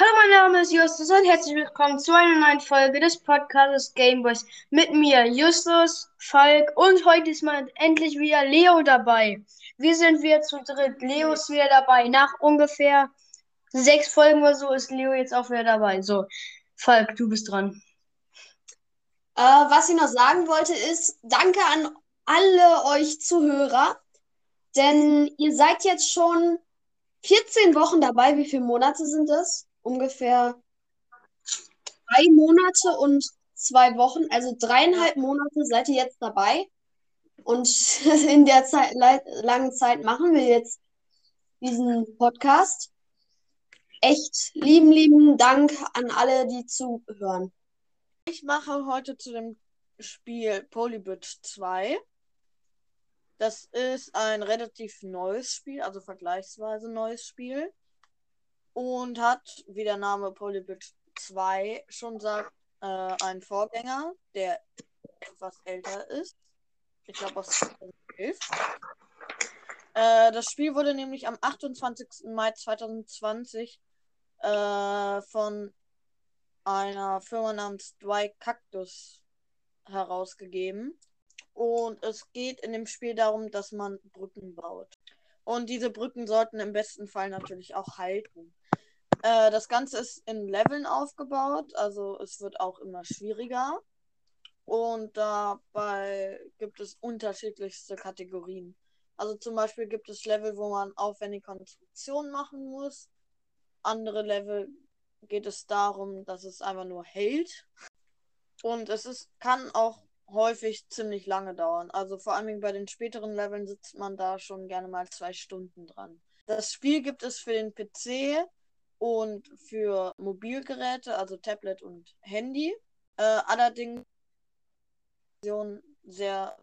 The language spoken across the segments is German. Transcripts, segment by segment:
Hallo, mein Name ist Justus und herzlich willkommen zu einer neuen Folge des Podcasts Gameboys. Mit mir Justus, Falk und heute ist mal endlich wieder Leo dabei. Wir sind wieder zu dritt. Leo ist wieder dabei. Nach ungefähr sechs Folgen oder so ist Leo jetzt auch wieder dabei. So, Falk, du bist dran. Äh, was ich noch sagen wollte ist, danke an alle euch Zuhörer, denn ihr seid jetzt schon 14 Wochen dabei. Wie viele Monate sind das? Ungefähr drei Monate und zwei Wochen, also dreieinhalb Monate seid ihr jetzt dabei. Und in der Zeit, langen Zeit machen wir jetzt diesen Podcast. Echt lieben, lieben Dank an alle, die zuhören. Ich mache heute zu dem Spiel Polybit 2. Das ist ein relativ neues Spiel, also vergleichsweise neues Spiel und hat, wie der Name Polybit 2 schon sagt, äh, einen Vorgänger, der etwas älter ist. Ich glaube aus 2011. Äh, das Spiel wurde nämlich am 28. Mai 2020 äh, von einer Firma namens Dry Cactus herausgegeben. Und es geht in dem Spiel darum, dass man Brücken baut. Und diese Brücken sollten im besten Fall natürlich auch halten. Äh, das Ganze ist in Leveln aufgebaut, also es wird auch immer schwieriger. Und dabei gibt es unterschiedlichste Kategorien. Also zum Beispiel gibt es Level, wo man aufwendige Konstruktionen machen muss. Andere Level geht es darum, dass es einfach nur hält. Und es ist, kann auch häufig ziemlich lange dauern. Also vor allem bei den späteren Leveln sitzt man da schon gerne mal zwei Stunden dran. Das Spiel gibt es für den PC, und für Mobilgeräte, also Tablet und Handy. Äh, allerdings sehr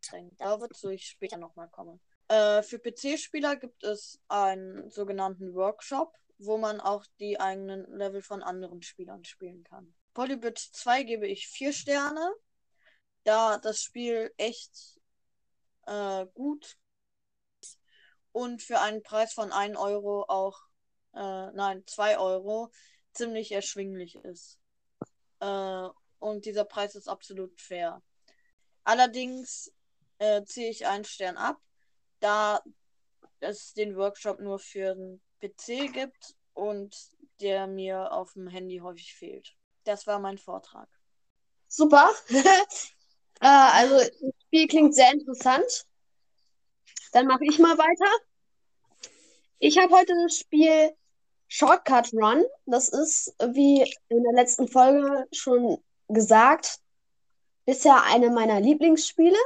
streng. Da wird ich später nochmal kommen. Äh, für PC-Spieler gibt es einen sogenannten Workshop, wo man auch die eigenen Level von anderen Spielern spielen kann. Polybit 2 gebe ich 4 Sterne, da das Spiel echt äh, gut und für einen Preis von 1 Euro auch äh, nein, 2 Euro ziemlich erschwinglich ist. Äh, und dieser Preis ist absolut fair. Allerdings äh, ziehe ich einen Stern ab, da es den Workshop nur für den PC gibt und der mir auf dem Handy häufig fehlt. Das war mein Vortrag. Super. äh, also das Spiel klingt sehr interessant. Dann mache ich mal weiter. Ich habe heute das Spiel Shortcut Run, das ist, wie in der letzten Folge schon gesagt, bisher eine meiner Lieblingsspiele.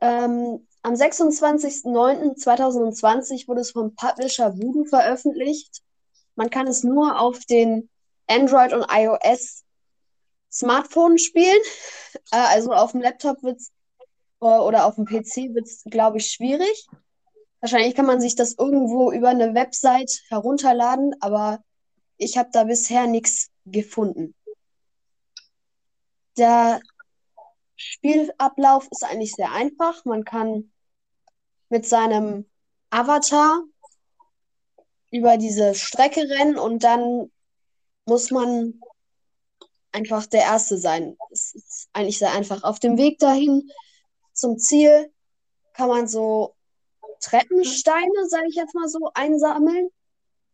Ähm, am 26.09.2020 wurde es vom Publisher Voodoo veröffentlicht. Man kann es nur auf den Android und iOS Smartphone spielen. Äh, also auf dem Laptop wird's äh, oder auf dem PC wird es, glaube ich, schwierig. Wahrscheinlich kann man sich das irgendwo über eine Website herunterladen, aber ich habe da bisher nichts gefunden. Der Spielablauf ist eigentlich sehr einfach. Man kann mit seinem Avatar über diese Strecke rennen und dann muss man einfach der Erste sein. Es ist eigentlich sehr einfach. Auf dem Weg dahin zum Ziel kann man so Treppensteine, sage ich jetzt mal so, einsammeln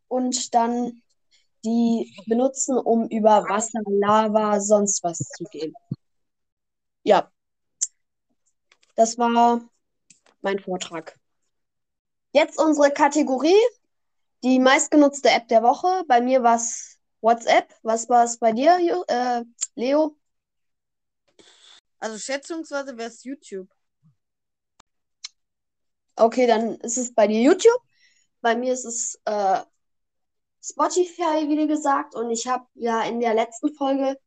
und dann die benutzen, um über Wasser, Lava, sonst was zu gehen. Ja, das war mein Vortrag. Jetzt unsere Kategorie, die meistgenutzte App der Woche. Bei mir war es WhatsApp. Was war es bei dir, äh, Leo? Also schätzungsweise wäre es YouTube. Okay, dann ist es bei dir YouTube. Bei mir ist es äh, Spotify, wie gesagt. Und ich habe ja in der letzten Folge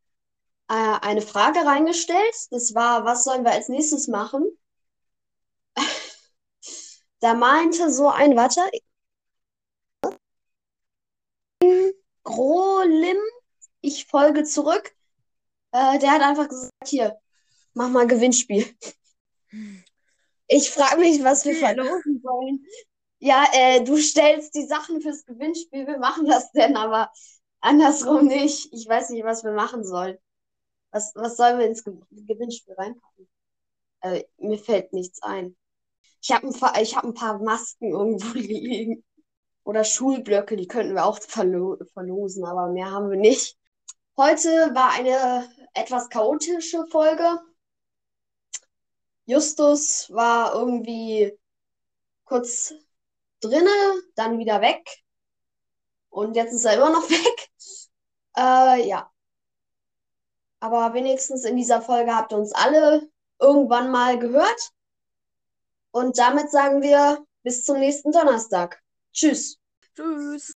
äh, eine Frage reingestellt. Das war, was sollen wir als nächstes machen? da meinte so ein, warte, Grolim, ich folge zurück. Äh, der hat einfach gesagt, hier, mach mal Gewinnspiel. Ich frage mich, was wir verlosen sollen. Ja, äh, du stellst die Sachen fürs Gewinnspiel. Wir machen das denn aber andersrum nicht. Ich weiß nicht, was wir machen sollen. Was, was sollen wir ins Ge Gewinnspiel reinpacken? Äh, mir fällt nichts ein. Ich habe ein, paar- ich hab ein paar Masken irgendwo liegen. Oder Schulblöcke, die könnten wir auch verlo verlosen, aber mehr haben wir nicht. Heute war eine etwas chaotische Folge. Justus war irgendwie kurz drinne, dann wieder weg. Und jetzt ist er immer noch weg. Äh, ja. Aber wenigstens in dieser Folge habt ihr uns alle irgendwann mal gehört. Und damit sagen wir bis zum nächsten Donnerstag. Tschüss. Tschüss.